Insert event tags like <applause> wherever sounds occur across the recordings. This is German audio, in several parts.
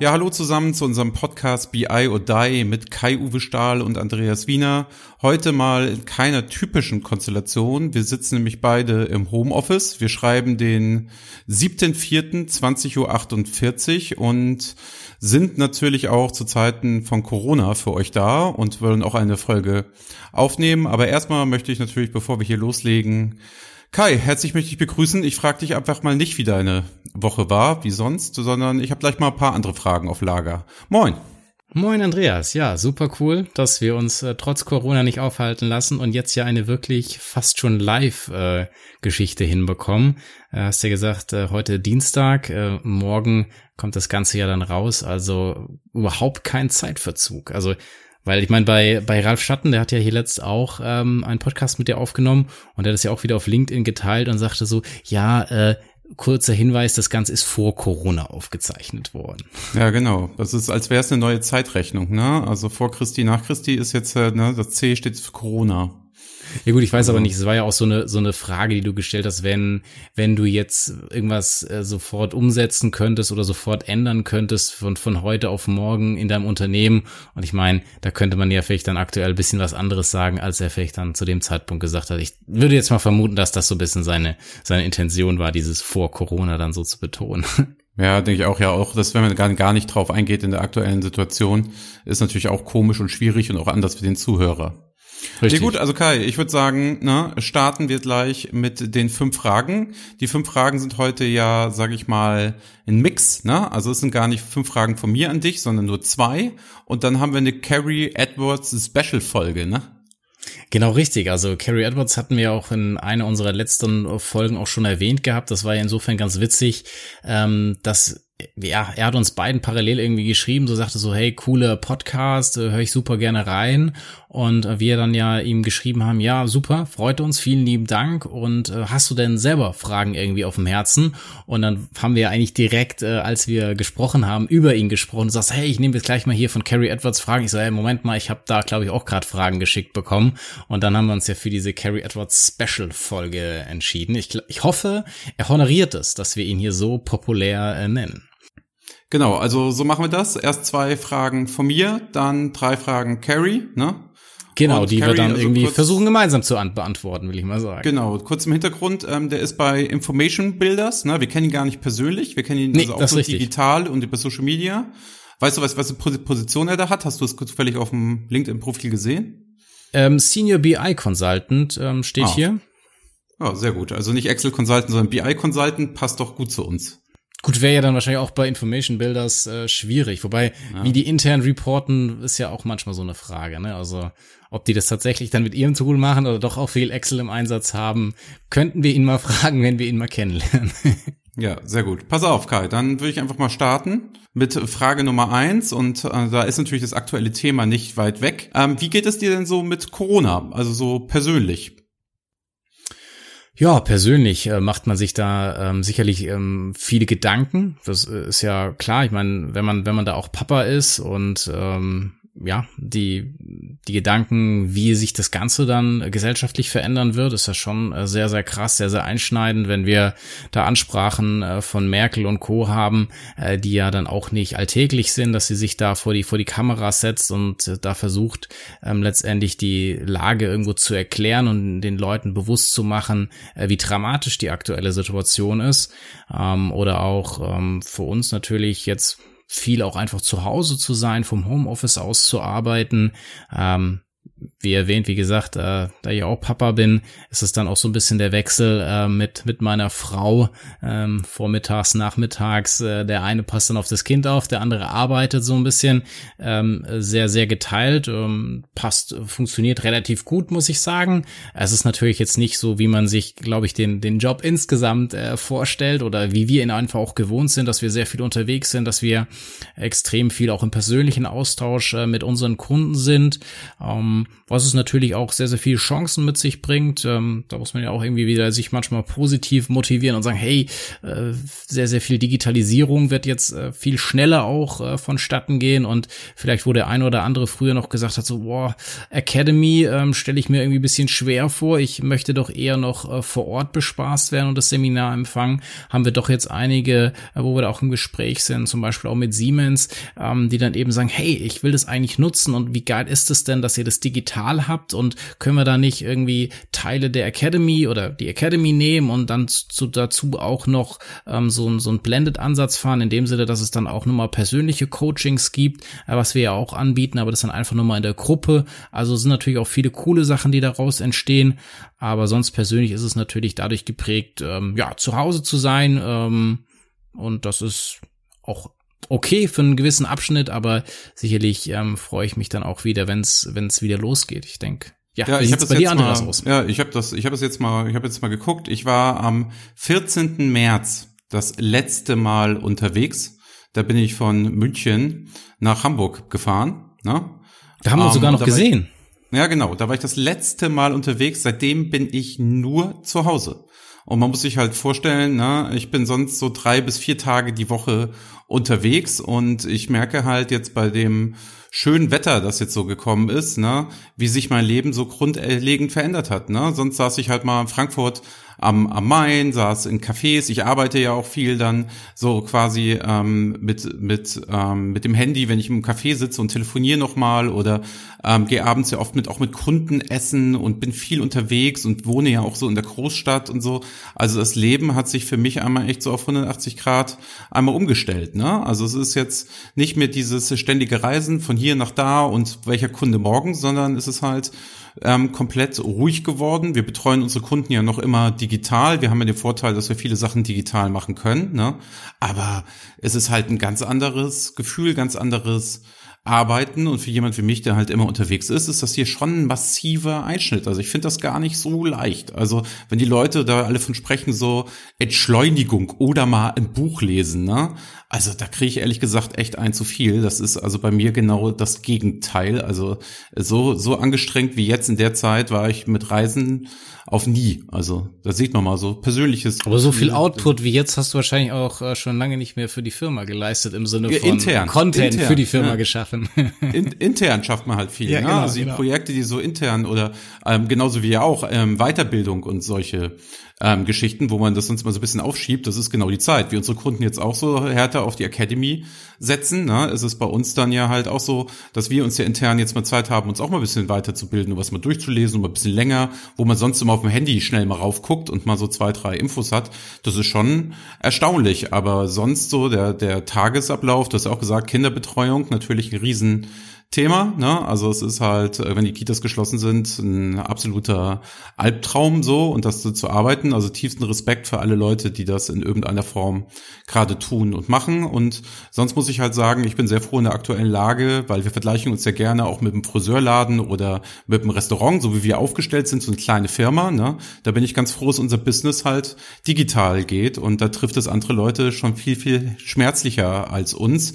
Ja, hallo zusammen zu unserem Podcast BI or Die mit Kai-Uwe Stahl und Andreas Wiener. Heute mal in keiner typischen Konstellation. Wir sitzen nämlich beide im Homeoffice. Wir schreiben den 7.4.20.48 Uhr und sind natürlich auch zu Zeiten von Corona für euch da und wollen auch eine Folge aufnehmen. Aber erstmal möchte ich natürlich, bevor wir hier loslegen, Kai, herzlich möchte ich begrüßen. Ich frage dich einfach mal nicht, wie deine Woche war, wie sonst, sondern ich habe gleich mal ein paar andere Fragen auf Lager. Moin. Moin Andreas, ja, super cool, dass wir uns äh, trotz Corona nicht aufhalten lassen und jetzt ja eine wirklich fast schon Live-Geschichte äh, hinbekommen. Äh, hast ja gesagt, äh, heute Dienstag, äh, morgen kommt das Ganze ja dann raus, also überhaupt kein Zeitverzug. Also weil ich meine, bei, bei Ralf Schatten, der hat ja hier letzt auch ähm, einen Podcast mit dir aufgenommen und der hat es ja auch wieder auf LinkedIn geteilt und sagte so, ja, äh, kurzer Hinweis, das Ganze ist vor Corona aufgezeichnet worden. Ja, genau. Das ist, als wäre es eine neue Zeitrechnung, ne? Also vor Christi, nach Christi ist jetzt, äh, ne, das C steht für Corona. Ja gut, ich weiß aber also nicht, es war ja auch so eine so eine Frage, die du gestellt hast, wenn wenn du jetzt irgendwas äh, sofort umsetzen könntest oder sofort ändern könntest von von heute auf morgen in deinem Unternehmen und ich meine, da könnte man ja vielleicht dann aktuell ein bisschen was anderes sagen, als er vielleicht dann zu dem Zeitpunkt gesagt hat. Ich würde jetzt mal vermuten, dass das so ein bisschen seine seine Intention war, dieses vor Corona dann so zu betonen. <laughs> Ja, denke ich auch, ja, auch, dass wenn man gar, gar nicht drauf eingeht in der aktuellen Situation, ist natürlich auch komisch und schwierig und auch anders für den Zuhörer. Richtig. Nee, gut, also Kai, ich würde sagen, ne, starten wir gleich mit den fünf Fragen. Die fünf Fragen sind heute ja, sage ich mal, ein Mix, ne? Also es sind gar nicht fünf Fragen von mir an dich, sondern nur zwei. Und dann haben wir eine Carrie Edwards Special Folge, ne? Genau richtig. Also Carrie Edwards hatten wir auch in einer unserer letzten Folgen auch schon erwähnt gehabt. Das war ja insofern ganz witzig, ähm, dass ja, er hat uns beiden parallel irgendwie geschrieben, so sagte so, hey, cooler Podcast, äh, höre ich super gerne rein. Und äh, wir dann ja ihm geschrieben haben, ja, super, freut uns, vielen lieben Dank. Und äh, hast du denn selber Fragen irgendwie auf dem Herzen? Und dann haben wir eigentlich direkt, äh, als wir gesprochen haben, über ihn gesprochen. Sagst, hey, ich nehme jetzt gleich mal hier von Carrie Edwards Fragen. Ich so, hey, Moment mal, ich habe da, glaube ich, auch gerade Fragen geschickt bekommen. Und dann haben wir uns ja für diese Carrie Edwards Special Folge entschieden. Ich, ich hoffe, er honoriert es, dass wir ihn hier so populär äh, nennen. Genau, also so machen wir das. Erst zwei Fragen von mir, dann drei Fragen Carrie, ne? Genau, und die Carrie, wir dann also irgendwie kurz, versuchen gemeinsam zu beantworten, will ich mal sagen. Genau, kurz im Hintergrund, ähm, der ist bei Information Builders, ne? Wir kennen ihn gar nicht persönlich, wir kennen ihn nee, also auch so digital und über Social Media. Weißt du, was, was für Position er da hat? Hast du es zufällig auf dem LinkedIn-Profil gesehen? Ähm, Senior BI Consultant ähm, steht ah. hier. Ja, sehr gut. Also nicht Excel Consultant, sondern BI Consultant passt doch gut zu uns. Gut, wäre ja dann wahrscheinlich auch bei Information Builders äh, schwierig. Wobei, ja. wie die intern reporten, ist ja auch manchmal so eine Frage. Ne? Also, ob die das tatsächlich dann mit ihrem Tool machen oder doch auch viel Excel im Einsatz haben, könnten wir ihn mal <laughs> fragen, wenn wir ihn mal kennenlernen. ja, sehr gut. Pass auf, Kai, dann würde ich einfach mal starten mit Frage Nummer eins. Und äh, da ist natürlich das aktuelle Thema nicht weit weg. Ähm, wie geht es dir denn so mit Corona? Also so persönlich? Ja, persönlich äh, macht man sich da ähm, sicherlich ähm, viele Gedanken. Das äh, ist ja klar. Ich meine, wenn man wenn man da auch Papa ist und ähm, ja, die, die Gedanken, wie sich das Ganze dann gesellschaftlich verändern wird, ist ja schon äh, sehr, sehr krass, sehr, sehr einschneidend, wenn wir da Ansprachen äh, von Merkel und Co. haben, äh, die ja dann auch nicht alltäglich sind, dass sie sich da vor die, vor die Kamera setzt und da versucht, ähm, letztendlich die Lage irgendwo zu erklären und den Leuten bewusst zu machen, wie dramatisch die aktuelle Situation ist. Ähm, oder auch ähm, für uns natürlich jetzt viel auch einfach zu Hause zu sein, vom Homeoffice aus zu arbeiten. Ähm, wie erwähnt, wie gesagt, äh, da ich auch Papa bin, ist es dann auch so ein bisschen der Wechsel äh, mit mit meiner Frau ähm, vormittags, nachmittags. Äh, der eine passt dann auf das Kind auf, der andere arbeitet so ein bisschen ähm, sehr sehr geteilt. Ähm, passt, funktioniert relativ gut, muss ich sagen. Es ist natürlich jetzt nicht so, wie man sich, glaube ich, den den Job insgesamt äh, vorstellt oder wie wir ihn einfach auch gewohnt sind, dass wir sehr viel unterwegs sind, dass wir extrem viel auch im persönlichen Austausch äh, mit unseren Kunden sind. Ähm, was es natürlich auch sehr, sehr viele Chancen mit sich bringt. Ähm, da muss man ja auch irgendwie wieder sich manchmal positiv motivieren und sagen, hey, äh, sehr, sehr viel Digitalisierung wird jetzt äh, viel schneller auch äh, vonstatten gehen und vielleicht, wo der eine oder andere früher noch gesagt hat, so, boah, Academy ähm, stelle ich mir irgendwie ein bisschen schwer vor. Ich möchte doch eher noch äh, vor Ort bespaßt werden und das Seminar empfangen. Haben wir doch jetzt einige, äh, wo wir da auch im Gespräch sind, zum Beispiel auch mit Siemens, ähm, die dann eben sagen, hey, ich will das eigentlich nutzen und wie geil ist es denn, dass ihr das digital habt und können wir da nicht irgendwie Teile der Academy oder die Academy nehmen und dann zu, dazu auch noch ähm, so, so ein Blended-Ansatz fahren, in dem Sinne, dass es dann auch nochmal persönliche Coachings gibt, äh, was wir ja auch anbieten, aber das dann einfach nur mal in der Gruppe. Also sind natürlich auch viele coole Sachen, die daraus entstehen, aber sonst persönlich ist es natürlich dadurch geprägt, ähm, ja, zu Hause zu sein ähm, und das ist auch okay für einen gewissen Abschnitt, aber sicherlich ähm, freue ich mich dann auch wieder, wenn es wenn es wieder losgeht. Ich denke. Ja, ja ich habe das bei jetzt mal, aus? Ja, ich habe das, ich habe das jetzt mal, ich habe jetzt mal geguckt. Ich war am 14. März das letzte Mal unterwegs. Da bin ich von München nach Hamburg gefahren. Ne? Da haben wir uns um, sogar noch gesehen. Ich, ja, genau. Da war ich das letzte Mal unterwegs. Seitdem bin ich nur zu Hause. Und man muss sich halt vorstellen, ne, ich bin sonst so drei bis vier Tage die Woche unterwegs und ich merke halt jetzt bei dem schönen Wetter, das jetzt so gekommen ist, ne, wie sich mein Leben so grundlegend verändert hat. Ne? Sonst saß ich halt mal in Frankfurt am, am Main, saß in Cafés. Ich arbeite ja auch viel dann so quasi ähm, mit, mit, ähm, mit dem Handy, wenn ich im Café sitze und telefoniere nochmal oder ähm, gehe abends ja oft mit auch mit Kunden essen und bin viel unterwegs und wohne ja auch so in der Großstadt und so. Also das Leben hat sich für mich einmal echt so auf 180 Grad einmal umgestellt. Ne? Also es ist jetzt nicht mehr dieses ständige Reisen von hier nach da und welcher Kunde morgen, sondern es ist halt ähm, komplett ruhig geworden. Wir betreuen unsere Kunden ja noch immer digital. Wir haben ja den Vorteil, dass wir viele Sachen digital machen können. Ne? Aber es ist halt ein ganz anderes Gefühl, ganz anderes arbeiten und für jemand wie mich, der halt immer unterwegs ist, ist das hier schon ein massiver Einschnitt. Also ich finde das gar nicht so leicht. Also wenn die Leute da alle von sprechen, so Entschleunigung oder mal ein Buch lesen, ne? Also da kriege ich ehrlich gesagt echt ein zu viel. Das ist also bei mir genau das Gegenteil. Also so, so angestrengt wie jetzt in der Zeit war ich mit Reisen auf nie. Also da sieht man mal so persönliches. Aber so viel Output wie jetzt hast du wahrscheinlich auch äh, schon lange nicht mehr für die Firma geleistet im Sinne von intern, Content intern, für die Firma ja. geschaffen. <laughs> In, intern schafft man halt viel. Ja, ne? genau, also die genau. Projekte, die so intern oder ähm, genauso wie ja auch ähm, Weiterbildung und solche ähm, Geschichten, wo man das sonst mal so ein bisschen aufschiebt, das ist genau die Zeit. Wie unsere Kunden jetzt auch so härter auf die Academy setzen, ne? ist es bei uns dann ja halt auch so, dass wir uns ja intern jetzt mal Zeit haben, uns auch mal ein bisschen weiterzubilden und was mal durchzulesen mal ein bisschen länger, wo man sonst immer auf dem Handy schnell mal raufguckt und mal so zwei, drei Infos hat. Das ist schon erstaunlich, aber sonst so der, der Tagesablauf, du hast auch gesagt, Kinderbetreuung, natürlich ein riesen Thema. Ne? Also es ist halt, äh, wenn die Kitas geschlossen sind, ein absoluter Albtraum so und das zu arbeiten. Also tiefsten Respekt für alle Leute, die das in irgendeiner Form gerade tun und machen. Und sonst muss ich halt sagen, ich bin sehr froh in der aktuellen Lage, weil wir vergleichen uns ja gerne auch mit dem Friseurladen oder mit dem Restaurant, so wie wir aufgestellt sind, so eine kleine Firma. Ne? Da bin ich ganz froh, dass unser Business halt digital geht und da trifft es andere Leute schon viel, viel schmerzlicher als uns.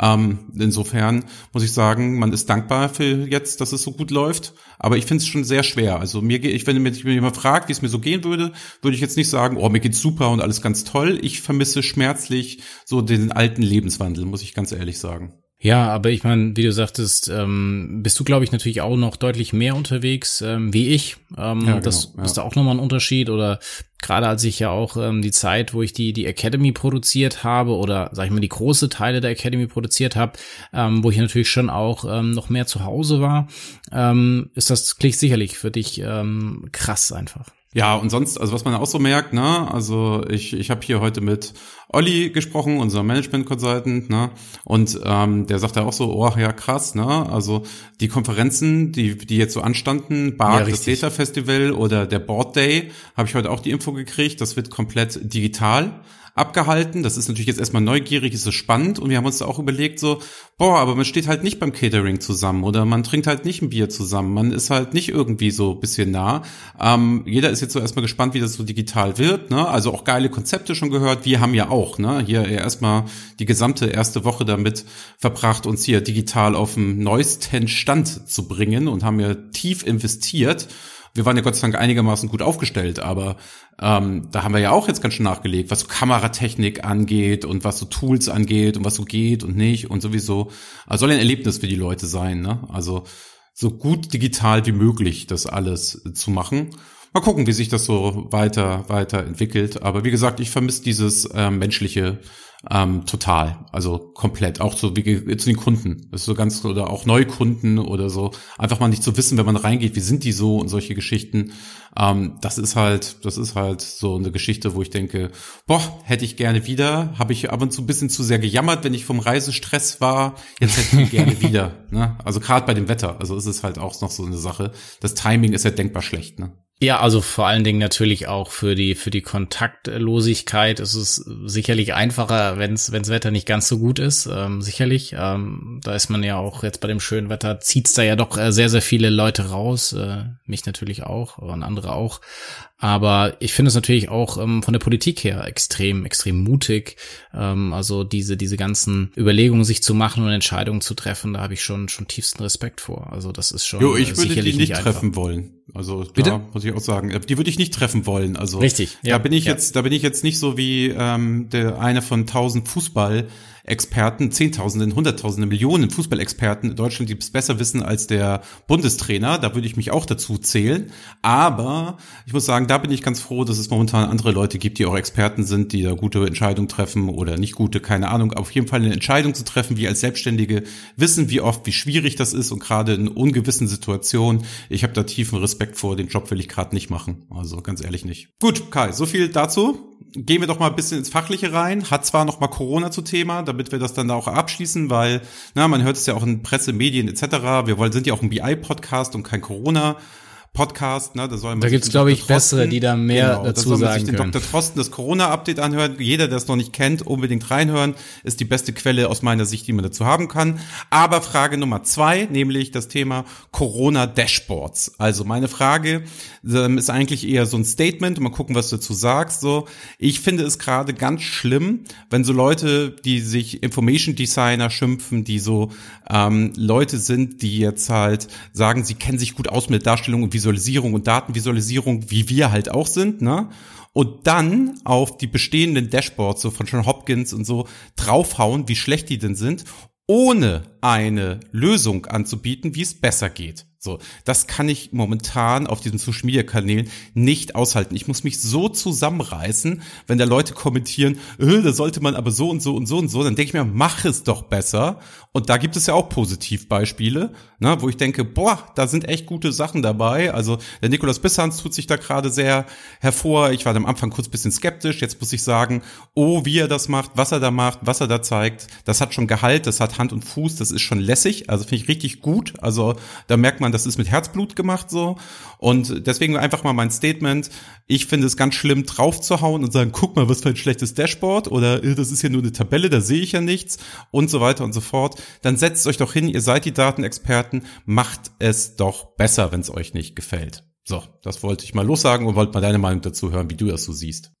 Ähm, insofern muss ich sagen, man ist dankbar für jetzt, dass es so gut läuft. Aber ich finde es schon sehr schwer. Also mir ich, wenn mich jemand fragt, wie es mir so gehen würde, würde ich jetzt nicht sagen, oh, mir geht's super und alles ganz toll. Ich vermisse schmerzlich so den alten Lebenswandel, muss ich ganz ehrlich sagen. Ja, aber ich meine, wie du sagtest, ähm, bist du, glaube ich, natürlich auch noch deutlich mehr unterwegs ähm, wie ich. Ähm, ja, genau, das ja. ist da auch nochmal ein Unterschied. Oder gerade als ich ja auch ähm, die Zeit, wo ich die, die Academy produziert habe oder sag ich mal die große Teile der Academy produziert habe, ähm, wo ich natürlich schon auch ähm, noch mehr zu Hause war, ähm, ist das klingt sicherlich für dich ähm, krass einfach. Ja, und sonst, also was man auch so merkt, ne, also ich, ich habe hier heute mit Olli gesprochen, unser Management Consultant, ne, und ähm, der sagt ja auch so, oh ja, krass, ne, also die Konferenzen, die, die jetzt so anstanden, BARC, ja, das Data Festival oder der Board Day, habe ich heute auch die Info gekriegt, das wird komplett digital abgehalten. Das ist natürlich jetzt erstmal neugierig, ist so spannend und wir haben uns da auch überlegt so, boah, aber man steht halt nicht beim Catering zusammen oder man trinkt halt nicht ein Bier zusammen, man ist halt nicht irgendwie so bisschen nah. Ähm, jeder ist jetzt so erstmal gespannt, wie das so digital wird, ne? Also auch geile Konzepte schon gehört. Wir haben ja auch, ne? Hier erstmal die gesamte erste Woche damit verbracht, uns hier digital auf den neuesten Stand zu bringen und haben ja tief investiert wir waren ja Gott sei Dank einigermaßen gut aufgestellt, aber ähm, da haben wir ja auch jetzt ganz schön nachgelegt, was so Kameratechnik angeht und was so Tools angeht und was so geht und nicht und sowieso. Also soll ein Erlebnis für die Leute sein, ne? Also so gut digital wie möglich das alles zu machen. Mal gucken, wie sich das so weiter, weiter entwickelt. Aber wie gesagt, ich vermisse dieses äh, menschliche ähm, total, also komplett, auch so wie zu den Kunden. Das ist so ganz, oder auch Neukunden oder so. Einfach mal nicht zu wissen, wenn man reingeht, wie sind die so und solche Geschichten. Ähm, das ist halt, das ist halt so eine Geschichte, wo ich denke, boah, hätte ich gerne wieder. Habe ich ab und zu ein bisschen zu sehr gejammert, wenn ich vom Reisestress war. Jetzt hätte ich gerne wieder. <laughs> Ne? Also gerade bei dem Wetter. Also ist es halt auch noch so eine Sache. Das Timing ist ja denkbar schlecht. Ne? Ja, also vor allen Dingen natürlich auch für die für die Kontaktlosigkeit ist es sicherlich einfacher, wenn es wenns Wetter nicht ganz so gut ist. Ähm, sicherlich, ähm, da ist man ja auch jetzt bei dem schönen Wetter zieht's da ja doch äh, sehr sehr viele Leute raus, äh, mich natürlich auch und andere auch. Aber ich finde es natürlich auch ähm, von der Politik her extrem, extrem mutig. Ähm, also diese, diese ganzen Überlegungen sich zu machen und Entscheidungen zu treffen, da habe ich schon, schon tiefsten Respekt vor. Also das ist schon. Jo, ich würde die nicht, nicht treffen wollen. Also Bitte? da muss ich auch sagen, die würde ich nicht treffen wollen. Also richtig. Ja, da bin ich ja. jetzt, da bin ich jetzt nicht so wie ähm, der eine von tausend Fußball Experten, Zehntausenden, Hunderttausende, Millionen Fußballexperten in Deutschland, die es besser wissen als der Bundestrainer. Da würde ich mich auch dazu zählen. Aber ich muss sagen, da bin ich ganz froh, dass es momentan andere Leute gibt, die auch Experten sind, die da gute Entscheidungen treffen oder nicht gute, keine Ahnung. Auf jeden Fall eine Entscheidung zu treffen, wie als Selbstständige wissen, wie oft, wie schwierig das ist und gerade in ungewissen Situationen. Ich habe da tiefen Respekt vor. Den Job will ich gerade nicht machen. Also ganz ehrlich nicht. Gut, Kai, so viel dazu gehen wir doch mal ein bisschen ins Fachliche rein. Hat zwar noch mal Corona zu Thema, damit wir das dann auch abschließen, weil na, man hört es ja auch in Presse, Medien etc. Wir wollen, sind ja auch ein BI-Podcast und kein Corona. Podcast, ne, da soll man Da gibt's glaube ich bessere, die da mehr genau, dazu da soll man sagen sich den Dr. Trosten das Corona Update anhören. Jeder, der es noch nicht kennt, unbedingt reinhören, ist die beste Quelle aus meiner Sicht, die man dazu haben kann. Aber Frage Nummer zwei, nämlich das Thema Corona Dashboards. Also meine Frage ähm, ist eigentlich eher so ein Statement mal gucken, was du dazu sagst. So, ich finde es gerade ganz schlimm, wenn so Leute, die sich Information Designer schimpfen, die so ähm, Leute sind, die jetzt halt sagen, sie kennen sich gut aus mit Darstellung und Visualisierung und Datenvisualisierung, wie wir halt auch sind, ne? Und dann auf die bestehenden Dashboards, so von John Hopkins und so, draufhauen, wie schlecht die denn sind, ohne eine Lösung anzubieten, wie es besser geht. So, das kann ich momentan auf diesen Social Media Kanälen nicht aushalten. Ich muss mich so zusammenreißen, wenn da Leute kommentieren, äh, da sollte man aber so und so und so und so, dann denke ich mir, mach es doch besser. Und da gibt es ja auch Positivbeispiele, ne, wo ich denke, boah, da sind echt gute Sachen dabei. Also der Nikolaus Bissans tut sich da gerade sehr hervor. Ich war am Anfang kurz bisschen skeptisch. Jetzt muss ich sagen, oh, wie er das macht, was er da macht, was er da zeigt, das hat schon Gehalt, das hat Hand und Fuß, das ist schon lässig. Also finde ich richtig gut. Also da merkt man, das ist mit Herzblut gemacht so. Und deswegen einfach mal mein Statement. Ich finde es ganz schlimm, drauf zu hauen und sagen, guck mal, was für ein schlechtes Dashboard oder äh, das ist ja nur eine Tabelle, da sehe ich ja nichts und so weiter und so fort. Dann setzt euch doch hin, ihr seid die Datenexperten, macht es doch besser, wenn es euch nicht gefällt. So, das wollte ich mal lossagen und wollte mal deine Meinung dazu hören, wie du das so siehst.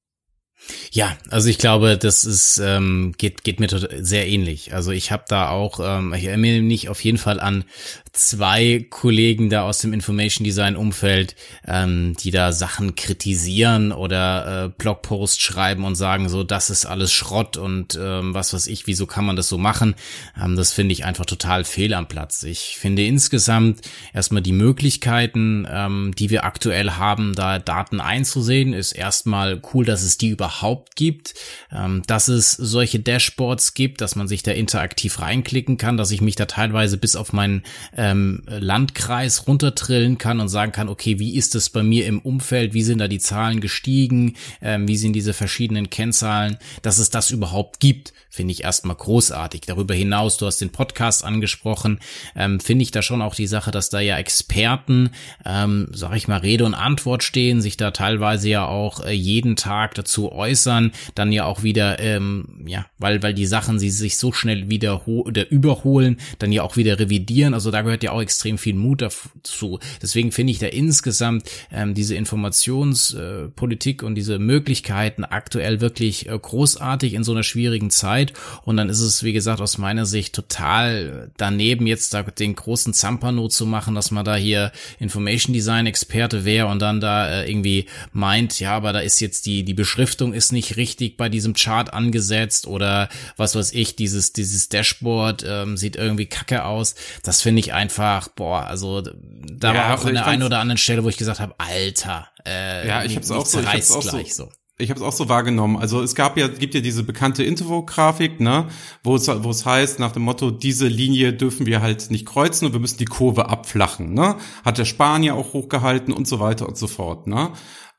Ja, also ich glaube, das ist ähm, geht geht mir sehr ähnlich. Also ich habe da auch, ähm, ich erinnere mich auf jeden Fall an zwei Kollegen da aus dem Information Design Umfeld, ähm, die da Sachen kritisieren oder äh, Blogposts schreiben und sagen so, das ist alles Schrott und ähm, was weiß ich, wieso kann man das so machen? Ähm, das finde ich einfach total fehl am Platz. Ich finde insgesamt erstmal die Möglichkeiten, ähm, die wir aktuell haben, da Daten einzusehen, ist erstmal cool, dass es die überhaupt gibt, ähm, dass es solche Dashboards gibt, dass man sich da interaktiv reinklicken kann, dass ich mich da teilweise bis auf meinen ähm, Landkreis runtertrillen kann und sagen kann, okay, wie ist es bei mir im Umfeld, wie sind da die Zahlen gestiegen, ähm, wie sind diese verschiedenen Kennzahlen, dass es das überhaupt gibt, finde ich erstmal großartig. Darüber hinaus, du hast den Podcast angesprochen, ähm, finde ich da schon auch die Sache, dass da ja Experten, ähm, sag ich mal, Rede und Antwort stehen, sich da teilweise ja auch äh, jeden Tag dazu äußern, dann ja auch wieder, ähm, ja, weil, weil die Sachen sie sich so schnell wieder oder überholen, dann ja auch wieder revidieren. Also da gehört ja auch extrem viel Mut dazu. Deswegen finde ich da insgesamt ähm, diese Informationspolitik äh, und diese Möglichkeiten aktuell wirklich äh, großartig in so einer schwierigen Zeit. Und dann ist es, wie gesagt, aus meiner Sicht total daneben, jetzt da den großen Zampano zu machen, dass man da hier Information Design Experte wäre und dann da äh, irgendwie meint, ja, aber da ist jetzt die, die Beschriftung ist nicht richtig bei diesem Chart angesetzt oder was weiß ich, dieses, dieses Dashboard ähm, sieht irgendwie kacke aus. Das finde ich einfach, boah, also da ja, war auch also an der einen oder anderen Stelle, wo ich gesagt habe, Alter, äh, ja, ich habe es auch so, ich hab's auch gleich so. so. Ich habe es auch so wahrgenommen. Also es gab ja, gibt ja diese bekannte Infografik, ne, wo es, wo es heißt nach dem Motto, diese Linie dürfen wir halt nicht kreuzen und wir müssen die Kurve abflachen, ne? Hat der Spanier auch hochgehalten und so weiter und so fort, ne?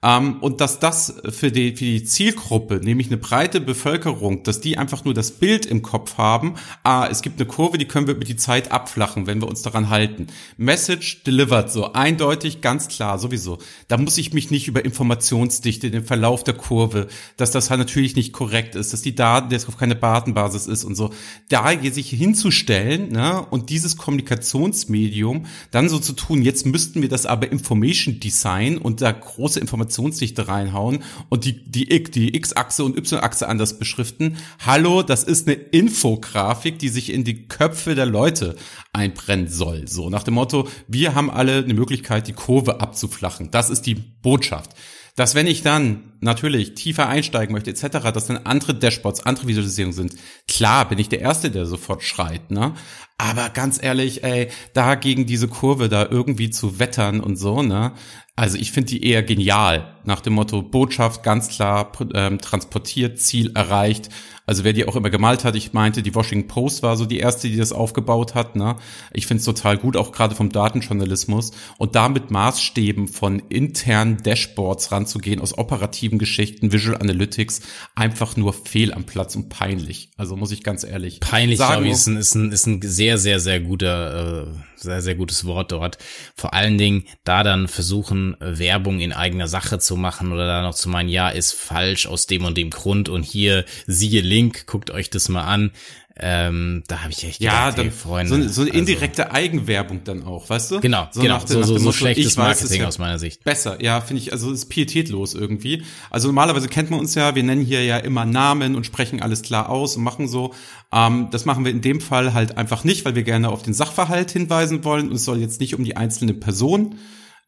Ähm, und dass das für die, für die Zielgruppe, nämlich eine breite Bevölkerung, dass die einfach nur das Bild im Kopf haben, ah, es gibt eine Kurve, die können wir über die Zeit abflachen, wenn wir uns daran halten. Message delivered, so eindeutig, ganz klar, sowieso. Da muss ich mich nicht über Informationsdichte, den Verlauf der Kurve, dass das halt natürlich nicht korrekt ist, dass die Daten jetzt auf keine Datenbasis ist und so. Da sich hinzustellen ne, und dieses Kommunikationsmedium dann so zu tun, jetzt müssten wir das aber Information Design und da große Informationen Informationsdichte reinhauen und die, die, die X-Achse und Y-Achse anders beschriften. Hallo, das ist eine Infografik, die sich in die Köpfe der Leute einbrennen soll. So nach dem Motto, wir haben alle eine Möglichkeit, die Kurve abzuflachen. Das ist die Botschaft dass wenn ich dann natürlich tiefer einsteigen möchte etc., dass dann andere Dashboards, andere Visualisierungen sind. Klar bin ich der Erste, der sofort schreit, ne? Aber ganz ehrlich, ey, da gegen diese Kurve da irgendwie zu wettern und so, ne? Also ich finde die eher genial. Nach dem Motto Botschaft ganz klar ähm, transportiert, Ziel erreicht. Also wer die auch immer gemalt hat, ich meinte, die Washington Post war so die erste, die das aufgebaut hat. Ne? Ich finde es total gut, auch gerade vom Datenjournalismus. Und damit Maßstäben von internen Dashboards ranzugehen, aus operativen Geschichten, Visual Analytics, einfach nur fehl am Platz und peinlich. Also muss ich ganz ehrlich peinlich, sagen. Peinlich, ist ein, ist, ein, ist ein sehr, sehr, sehr guter, äh, sehr, sehr gutes Wort dort. Vor allen Dingen da dann versuchen, Werbung in eigener Sache zu machen oder da noch zu meinen, ja, ist falsch aus dem und dem Grund und hier siehe Link, guckt euch das mal an. Ähm, da habe ich echt ja, gedacht, dann, hey, Freunde. So, so eine also indirekte also, Eigenwerbung dann auch, weißt du? Genau, so genau. Nach, so, nach so, so schlechtes Marketing ja aus meiner Sicht. Besser, ja, finde ich, also ist pietätlos irgendwie. Also normalerweise kennt man uns ja, wir nennen hier ja immer Namen und sprechen alles klar aus und machen so. Ähm, das machen wir in dem Fall halt einfach nicht, weil wir gerne auf den Sachverhalt hinweisen wollen und es soll jetzt nicht um die einzelne Person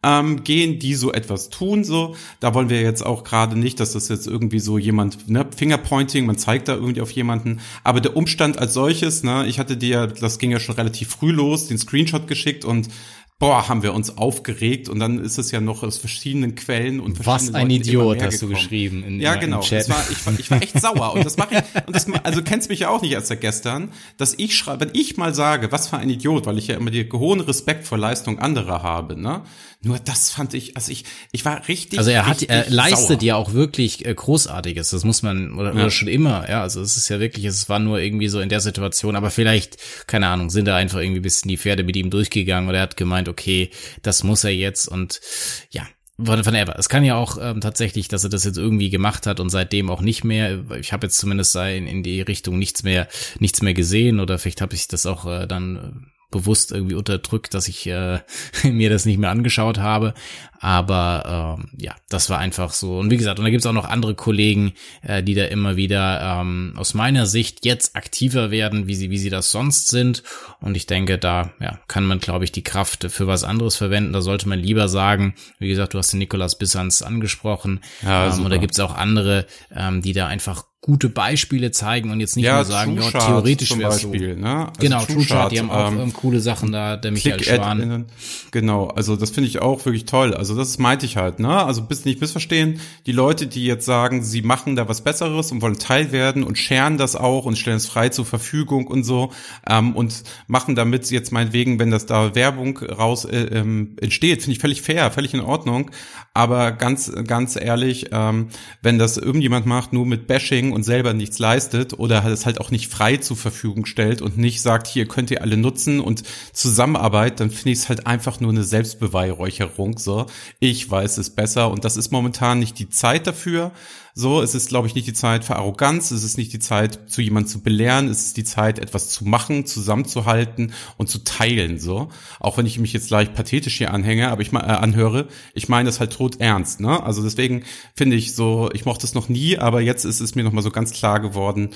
ähm, gehen, die so etwas tun. So, da wollen wir jetzt auch gerade nicht, dass das jetzt irgendwie so jemand, ne, Fingerpointing, man zeigt da irgendwie auf jemanden. Aber der Umstand als solches, ne, ich hatte dir, das ging ja schon relativ früh los, den Screenshot geschickt und boah, haben wir uns aufgeregt und dann ist es ja noch aus verschiedenen Quellen und Was ein Leuten Idiot hast gekommen. du geschrieben in Ja, genau. Das war, ich, war, ich war echt sauer und das mache ich und das also kennst mich ja auch nicht als der gestern, dass ich schreibe, wenn ich mal sage, was für ein Idiot, weil ich ja immer den hohen Respekt vor Leistung anderer habe, ne? Nur das fand ich, also ich ich war richtig Also er hat er leistet sauer. ja auch wirklich äh, großartiges, das muss man oder, ja. oder schon immer, ja, also es ist ja wirklich, es war nur irgendwie so in der Situation, aber vielleicht keine Ahnung, sind da einfach irgendwie bisschen die Pferde mit ihm durchgegangen oder er hat gemeint, okay, das muss er jetzt und ja, Whatever. Es kann ja auch ähm, tatsächlich, dass er das jetzt irgendwie gemacht hat und seitdem auch nicht mehr. Ich habe jetzt zumindest in, in die Richtung nichts mehr, nichts mehr gesehen oder vielleicht habe ich das auch äh, dann bewusst irgendwie unterdrückt, dass ich äh, <laughs> mir das nicht mehr angeschaut habe. Aber ähm, ja, das war einfach so. Und wie gesagt, und da gibt's auch noch andere Kollegen, äh, die da immer wieder ähm, aus meiner Sicht jetzt aktiver werden, wie sie, wie sie das sonst sind. Und ich denke, da ja, kann man, glaube ich, die Kraft für was anderes verwenden. Da sollte man lieber sagen, wie gesagt, du hast den Nikolas Bissans angesprochen. Ja, ähm, und da gibt's auch andere, ähm, die da einfach gute Beispiele zeigen und jetzt nicht ja, nur sagen, ja, theoretisch zum Beispiel, so. ne? Also genau, TrueChart, die haben auch ähm, coole Sachen da, der Michael Schwan. Genau, also das finde ich auch wirklich toll. Also das meinte ich halt, ne? Also bis nicht missverstehen, die Leute, die jetzt sagen, sie machen da was Besseres und wollen Teil werden und scheren das auch und stellen es frei zur Verfügung und so ähm, und machen damit jetzt meinetwegen, wenn das da Werbung raus äh, ähm, entsteht, finde ich völlig fair, völlig in Ordnung. Aber ganz, ganz ehrlich, ähm, wenn das irgendjemand macht, nur mit Bashing und selber nichts leistet oder es halt auch nicht frei zur Verfügung stellt und nicht sagt, hier könnt ihr alle nutzen und Zusammenarbeit, dann finde ich es halt einfach nur eine Selbstbeweihräucherung. So, ich weiß es besser und das ist momentan nicht die Zeit dafür. So, es ist, glaube ich, nicht die Zeit für Arroganz, es ist nicht die Zeit, zu jemandem zu belehren, es ist die Zeit, etwas zu machen, zusammenzuhalten und zu teilen. So, auch wenn ich mich jetzt leicht pathetisch hier anhänge, aber ich mal äh, anhöre, ich meine das halt tot ernst. Ne? Also deswegen finde ich so, ich mochte es noch nie, aber jetzt ist es mir noch mal so ganz klar geworden,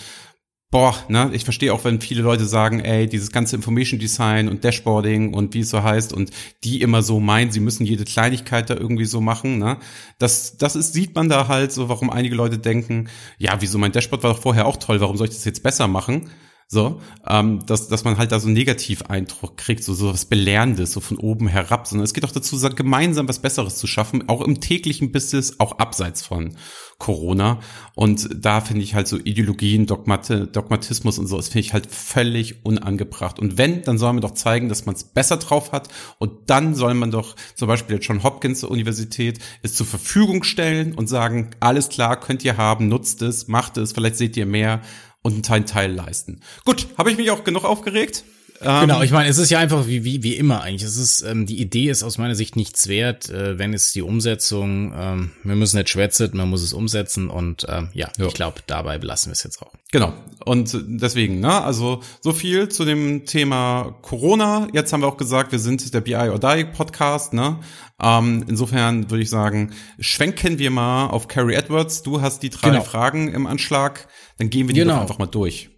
boah, ne, ich verstehe auch, wenn viele Leute sagen, ey, dieses ganze Information Design und Dashboarding und wie es so heißt und die immer so meinen, sie müssen jede Kleinigkeit da irgendwie so machen, ne? Das, das ist, sieht man da halt so, warum einige Leute denken, ja, wieso mein Dashboard war doch vorher auch toll, warum soll ich das jetzt besser machen? So, ähm, dass, dass man halt da so einen Negativ-Eindruck kriegt, so, so was Belehrendes, so von oben herab, sondern es geht auch dazu, gemeinsam was Besseres zu schaffen, auch im täglichen Business, auch abseits von Corona. Und da finde ich halt so Ideologien, Dogmate, Dogmatismus und so, das finde ich halt völlig unangebracht. Und wenn, dann soll man doch zeigen, dass man es besser drauf hat. Und dann soll man doch zum Beispiel der John Hopkins Universität es zur Verfügung stellen und sagen, alles klar, könnt ihr haben, nutzt es, macht es, vielleicht seht ihr mehr und einen Teil, leisten. Gut, habe ich mich auch genug aufgeregt? genau, ähm, ich meine, es ist ja einfach wie, wie, wie immer eigentlich. Es ist, ähm, die Idee ist aus meiner Sicht nichts wert, äh, wenn es die Umsetzung, ähm, wir müssen nicht schwätzen, man muss es umsetzen und ähm, ja, ja. ich glaube, dabei belassen wir es jetzt auch. Genau. Und deswegen, ne, also so viel zu dem Thema Corona. Jetzt haben wir auch gesagt, wir sind der BI or Die Podcast, ne? Ähm, insofern würde ich sagen, schwenken wir mal auf Carrie Edwards. Du hast die drei genau. Fragen im Anschlag. Dann gehen wir die genau. doch einfach mal durch.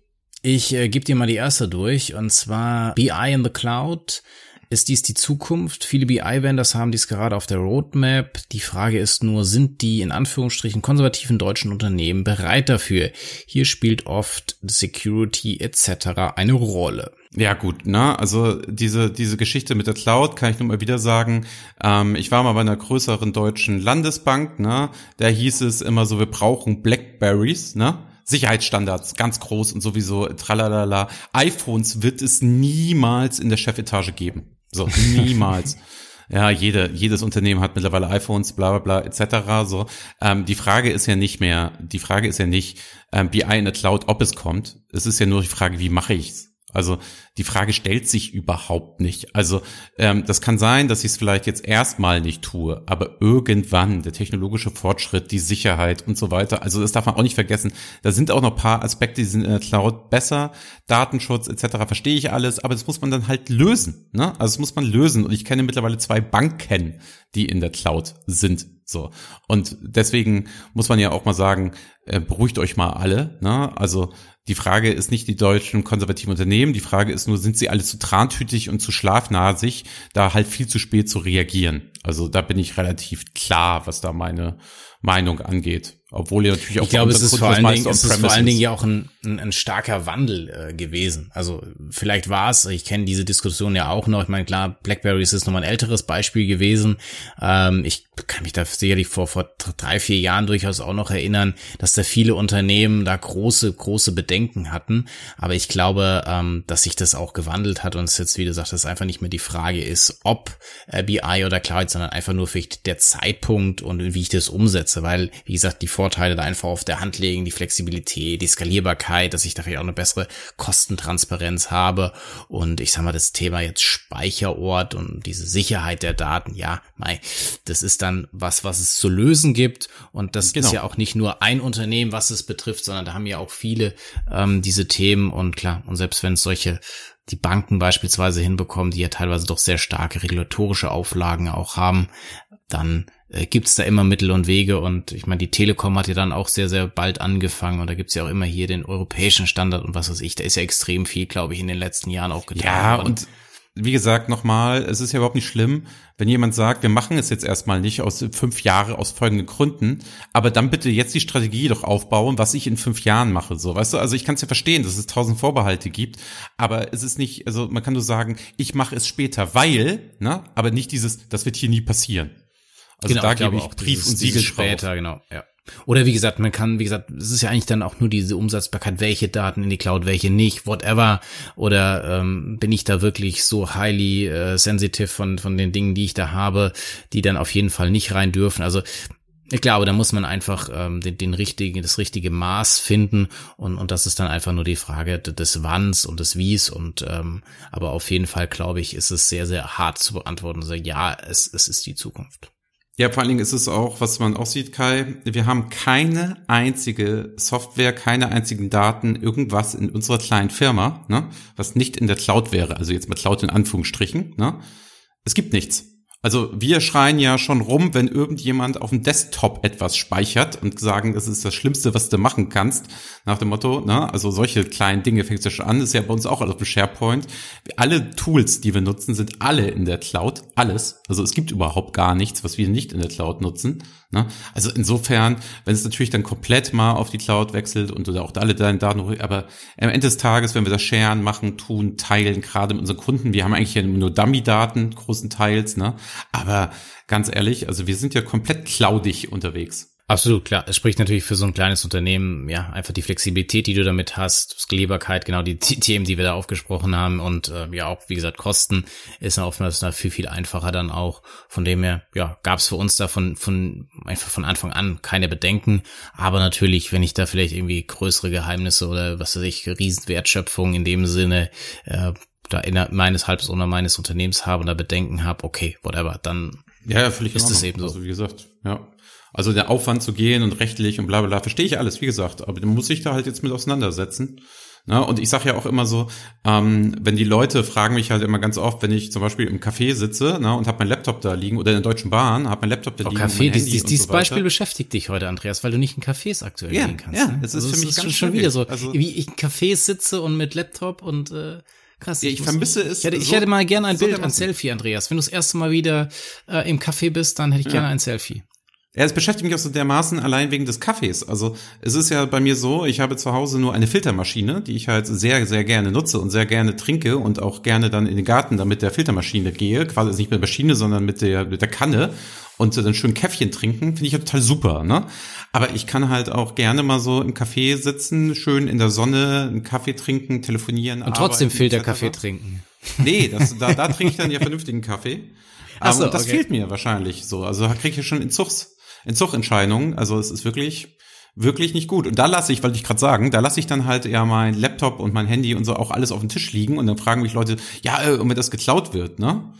Ich äh, gebe dir mal die erste durch, und zwar BI in the Cloud. Ist dies die Zukunft? Viele BI-Vendors haben dies gerade auf der Roadmap. Die Frage ist nur, sind die in Anführungsstrichen konservativen deutschen Unternehmen bereit dafür? Hier spielt oft Security etc. eine Rolle. Ja gut, ne, also diese diese Geschichte mit der Cloud kann ich nur mal wieder sagen. Ähm, ich war mal bei einer größeren deutschen Landesbank, ne, da hieß es immer so, wir brauchen Blackberries, ne, Sicherheitsstandards, ganz groß und sowieso tralalala. iPhones wird es niemals in der Chefetage geben. So, niemals. <laughs> ja, jede, jedes Unternehmen hat mittlerweile iPhones, bla bla bla, etc. So, ähm, die Frage ist ja nicht mehr, die Frage ist ja nicht ähm, BI in der Cloud, ob es kommt. Es ist ja nur die Frage, wie mache ich's? Also die Frage stellt sich überhaupt nicht. Also ähm, das kann sein, dass ich es vielleicht jetzt erstmal nicht tue, aber irgendwann der technologische Fortschritt, die Sicherheit und so weiter. Also das darf man auch nicht vergessen. Da sind auch noch paar Aspekte, die sind in der Cloud besser, Datenschutz etc. Verstehe ich alles, aber das muss man dann halt lösen. Ne? Also das muss man lösen. Und ich kenne mittlerweile zwei Banken, die in der Cloud sind. So. Und deswegen muss man ja auch mal sagen, äh, beruhigt euch mal alle. Ne? Also die Frage ist nicht die deutschen konservativen Unternehmen, die Frage ist nur, sind sie alle zu trantütig und zu schlafnasig, da halt viel zu spät zu reagieren. Also da bin ich relativ klar, was da meine Meinung angeht. Obwohl ihr natürlich auch ich glaube, es ist vor allen Dingen, es ist vor allen Dingen ja auch ein, ein, ein starker Wandel äh, gewesen. Also vielleicht war es, ich kenne diese Diskussion ja auch noch. Ich meine, klar, BlackBerry ist nochmal ein älteres Beispiel gewesen. Ähm, ich kann mich da sicherlich vor, vor drei, vier Jahren durchaus auch noch erinnern, dass da viele Unternehmen da große, große Bedenken hatten. Aber ich glaube, ähm, dass sich das auch gewandelt hat und es jetzt, wie du sagst, dass einfach nicht mehr die Frage ist, ob äh, BI oder Cloud, sondern einfach nur vielleicht der Zeitpunkt und wie ich das umsetze. Weil, wie gesagt, die Vorteile da einfach auf der Hand legen, die Flexibilität, die Skalierbarkeit, dass ich da vielleicht auch eine bessere Kostentransparenz habe. Und ich sag mal, das Thema jetzt Speicherort und diese Sicherheit der Daten, ja, mei, das ist dann was, was es zu lösen gibt. Und das genau. ist ja auch nicht nur ein Unternehmen, was es betrifft, sondern da haben ja auch viele ähm, diese Themen. Und klar, und selbst wenn es solche die Banken beispielsweise hinbekommen, die ja teilweise doch sehr starke regulatorische Auflagen auch haben, dann äh, gibt's da immer Mittel und Wege und ich meine, die Telekom hat ja dann auch sehr, sehr bald angefangen und da gibt's ja auch immer hier den europäischen Standard und was weiß ich, da ist ja extrem viel, glaube ich, in den letzten Jahren auch getan Ja, worden. und wie gesagt, nochmal, es ist ja überhaupt nicht schlimm, wenn jemand sagt, wir machen es jetzt erstmal nicht aus fünf Jahre aus folgenden Gründen, aber dann bitte jetzt die Strategie doch aufbauen, was ich in fünf Jahren mache. So, weißt du, also ich kann es ja verstehen, dass es tausend Vorbehalte gibt, aber es ist nicht, also man kann nur sagen, ich mache es später, weil, ne, aber nicht dieses, das wird hier nie passieren. Also genau, da gebe ich Brief und Siegel später, drauf. genau, ja. Oder wie gesagt, man kann, wie gesagt, es ist ja eigentlich dann auch nur diese Umsatzbarkeit, welche Daten in die Cloud, welche nicht, whatever. Oder ähm, bin ich da wirklich so highly äh, sensitive von, von den Dingen, die ich da habe, die dann auf jeden Fall nicht rein dürfen. Also ich glaube, da muss man einfach ähm, den, den richtigen, das richtige Maß finden und, und das ist dann einfach nur die Frage des Wanns und des Wies und ähm, aber auf jeden Fall glaube ich, ist es sehr, sehr hart zu beantworten. Also ja, es, es ist die Zukunft. Ja, vor allen Dingen ist es auch, was man auch sieht, Kai, wir haben keine einzige Software, keine einzigen Daten, irgendwas in unserer kleinen Firma, ne, was nicht in der Cloud wäre. Also jetzt mal Cloud in Anführungsstrichen. Ne. Es gibt nichts. Also wir schreien ja schon rum, wenn irgendjemand auf dem Desktop etwas speichert und sagen, das ist das Schlimmste, was du machen kannst, nach dem Motto, ne? Also solche kleinen Dinge fängst du schon an, das ist ja bei uns auch auf dem SharePoint. Alle Tools, die wir nutzen, sind alle in der Cloud, alles. Also es gibt überhaupt gar nichts, was wir nicht in der Cloud nutzen. Ne? Also insofern, wenn es natürlich dann komplett mal auf die Cloud wechselt und oder auch alle deine Daten, aber am Ende des Tages, wenn wir das sharen, machen, tun, teilen, gerade mit unseren Kunden, wir haben eigentlich ja nur Dummy-Daten, großenteils, ne? Aber ganz ehrlich, also wir sind ja komplett cloudig unterwegs. Absolut, klar. Es spricht natürlich für so ein kleines Unternehmen, ja, einfach die Flexibilität, die du damit hast, Skalierbarkeit, genau die Themen, die wir da aufgesprochen haben und äh, ja auch, wie gesagt, Kosten ist oftmals da viel, viel einfacher dann auch. Von dem her, ja, gab es für uns da von, von einfach von Anfang an keine Bedenken. Aber natürlich, wenn ich da vielleicht irgendwie größere Geheimnisse oder was weiß ich, Riesenwertschöpfung in dem Sinne äh, da innerhalb meines Halbs oder meines Unternehmens habe und da Bedenken habe, okay, whatever, dann ja, ja völlig ist es eben so. Also wie gesagt, ja. Also der Aufwand zu gehen und rechtlich und bla bla, verstehe ich alles, wie gesagt, aber man muss sich da halt jetzt mit auseinandersetzen. Ne? Und ich sage ja auch immer so, ähm, wenn die Leute fragen mich halt immer ganz oft, wenn ich zum Beispiel im Café sitze ne, und habe mein Laptop da liegen oder in der Deutschen Bahn, habe mein Laptop da oh, liegen. Café, dies, dies, dieses so Beispiel beschäftigt dich heute, Andreas, weil du nicht in Cafés aktuell ja, gehen kannst. Ja, ne? es ist also für mich ist ganz schon wieder so, also, wie ich in Cafés sitze und mit Laptop und äh, Krass. Ich, ich vermisse es. Ich hätte, so, ich hätte mal gerne ein so Bild, ein Selfie, Andreas. Wenn du das erste Mal wieder äh, im Café bist, dann hätte ich ja. gerne ein Selfie. Ja, es beschäftigt mich auch so dermaßen allein wegen des Kaffees. Also es ist ja bei mir so, ich habe zu Hause nur eine Filtermaschine, die ich halt sehr, sehr gerne nutze und sehr gerne trinke und auch gerne dann in den Garten dann mit der Filtermaschine gehe. Quasi nicht mit der Maschine, sondern mit der, mit der Kanne und dann schön Käffchen trinken. Finde ich ja total super, ne? Aber ich kann halt auch gerne mal so im Café sitzen, schön in der Sonne, einen Kaffee trinken, telefonieren. Und trotzdem Filterkaffee trinken. Nee, das, da, da <laughs> trinke ich dann ja vernünftigen Kaffee. Ach so, und das okay. fehlt mir wahrscheinlich so. Also da kriege ich ja schon Entzugs Entzugentscheidungen. Also es ist wirklich wirklich nicht gut. Und da lasse ich, wollte ich gerade sagen, da lasse ich dann halt ja mein Laptop und mein Handy und so auch alles auf dem Tisch liegen und dann fragen mich Leute, ja, äh, und wenn das geklaut wird, ne?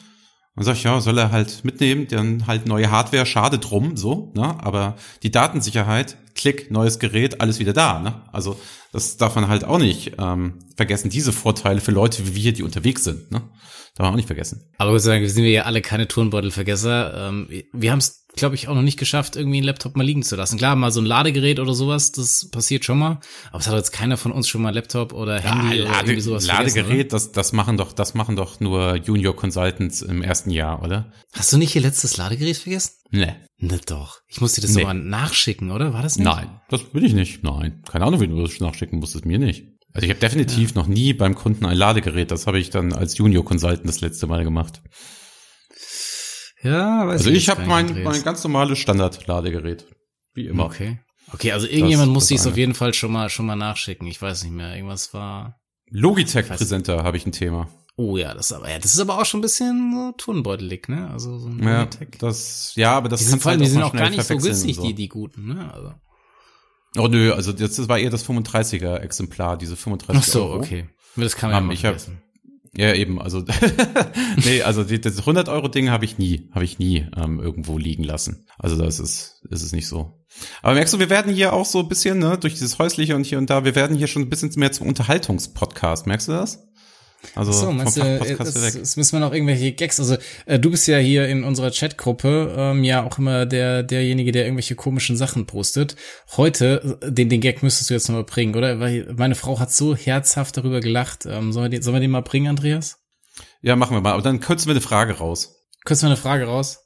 Dann sag ich, ja, soll er halt mitnehmen, dann halt neue Hardware, schade drum, so, ne? Aber die Datensicherheit, Klick, neues Gerät, alles wieder da, ne? Also das darf man halt auch nicht ähm, vergessen, diese Vorteile für Leute wie wir, die unterwegs sind, ne? Darf man auch nicht vergessen. Aber sagen, sind wir ja alle keine Turnbeutelvergesser. Ähm, wir haben es, glaube ich, auch noch nicht geschafft, irgendwie einen Laptop mal liegen zu lassen. Klar, mal so ein Ladegerät oder sowas, das passiert schon mal. Aber es hat jetzt keiner von uns schon mal Laptop oder Handy ja, Lade, oder irgendwie sowas Ladegerät, das, das machen doch, das machen doch nur Junior Consultants im ersten Jahr, oder? Hast du nicht ihr letztes Ladegerät vergessen? Nee. Ne, doch. Ich muss dir das nee. sogar nachschicken, oder? War das nicht? Nein, das will ich nicht. Nein. Keine Ahnung, wie du das nachschicken musstest, mir nicht. Also ich habe definitiv ja. noch nie beim Kunden ein Ladegerät. Das habe ich dann als Junior Consultant das letzte Mal gemacht. Ja, weiß Also ich, habe mein, mein ganz normales Standard-Ladegerät. Wie immer. Okay. Okay, also irgendjemand das, muss sich auf jeden Fall schon mal schon mal nachschicken. Ich weiß nicht mehr. Irgendwas war. Logitech Präsenter habe ich ein Thema. Oh ja, das ist aber ja, das ist aber auch schon ein bisschen so Turnbeutelig, ne? Also so ein ja, Logitech. Das ja, aber das allem, halt die sind auch gar nicht so günstig, so. die die guten, ne? Also. Oh nö, also das, das war eher das 35er Exemplar, diese 35 Ach so, Euro. okay. Das kann man um, ja ich hab, Ja, eben, also <laughs> nee, also das 100 Euro Ding habe ich nie, habe ich nie ähm, irgendwo liegen lassen. Also das ist, ist es nicht so. Aber merkst du, wir werden hier auch so ein bisschen, ne, durch dieses häusliche und hier und da, wir werden hier schon ein bisschen mehr zum Unterhaltungspodcast. Merkst du das? Also so, meinst du, das, das müssen wir noch irgendwelche Gags. Also äh, du bist ja hier in unserer Chatgruppe ähm, ja auch immer der derjenige, der irgendwelche komischen Sachen postet. Heute äh, den den Gag müsstest du jetzt noch mal bringen, oder? Weil meine Frau hat so herzhaft darüber gelacht. Ähm, sollen wir den, sollen wir den mal bringen, Andreas? Ja, machen wir mal. Aber dann kürzen wir eine Frage raus. Kürzen wir eine Frage raus?